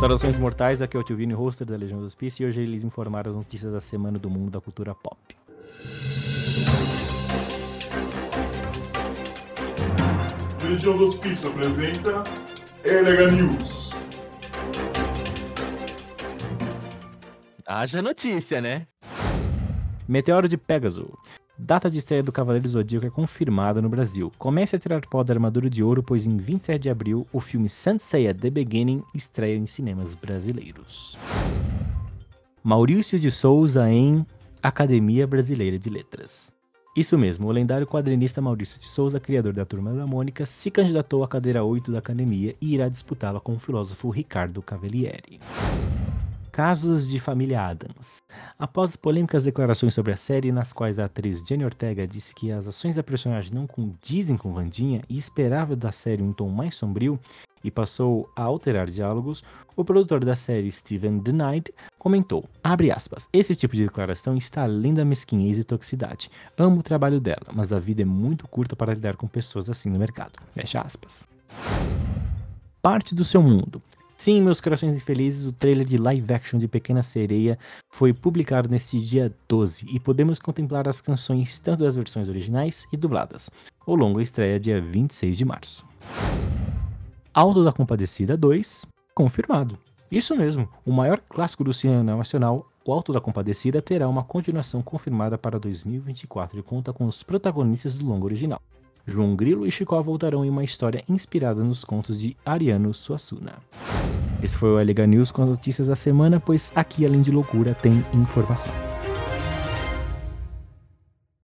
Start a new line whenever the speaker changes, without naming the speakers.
Saudações mortais, aqui é o Tio Vini, hoster da Legião do Hospício, e hoje eles informaram as notícias da semana do mundo da cultura pop.
Legião do Hospício apresenta Elega News.
Haja notícia, né?
Meteoro de Pégaso. Data de estreia do Cavaleiro Zodíaco é confirmada no Brasil. Comece a tirar pó da armadura de ouro, pois em 27 de abril o filme Saint Seiya The Beginning estreia em cinemas brasileiros. Maurício de Souza em Academia Brasileira de Letras. Isso mesmo, o lendário quadrinista Maurício de Souza, criador da Turma da Mônica, se candidatou à cadeira 8 da academia e irá disputá-la com o filósofo Ricardo Cavalieri. Casos de família Adams. Após polêmicas declarações sobre a série, nas quais a atriz Jenny Ortega disse que as ações da personagem não condizem com Vandinha e esperava da série um tom mais sombrio, e passou a alterar diálogos, o produtor da série Steven Denied comentou, aspas, esse tipo de declaração está além da mesquinhez e toxicidade. Amo o trabalho dela, mas a vida é muito curta para lidar com pessoas assim no mercado. Fecha aspas. Parte do seu mundo. Sim, meus corações infelizes, o trailer de live action de Pequena Sereia foi publicado neste dia 12 e podemos contemplar as canções tanto das versões originais e dubladas. O longo estreia dia 26 de março. Alto da Compadecida 2, confirmado. Isso mesmo, o maior clássico do cinema nacional, O Alto da Compadecida, terá uma continuação confirmada para 2024 e conta com os protagonistas do longo original. João Grilo e Chicó voltarão em uma história inspirada nos contos de Ariano Suassuna. Esse foi o LH News com as notícias da semana, pois aqui, além de loucura, tem informação.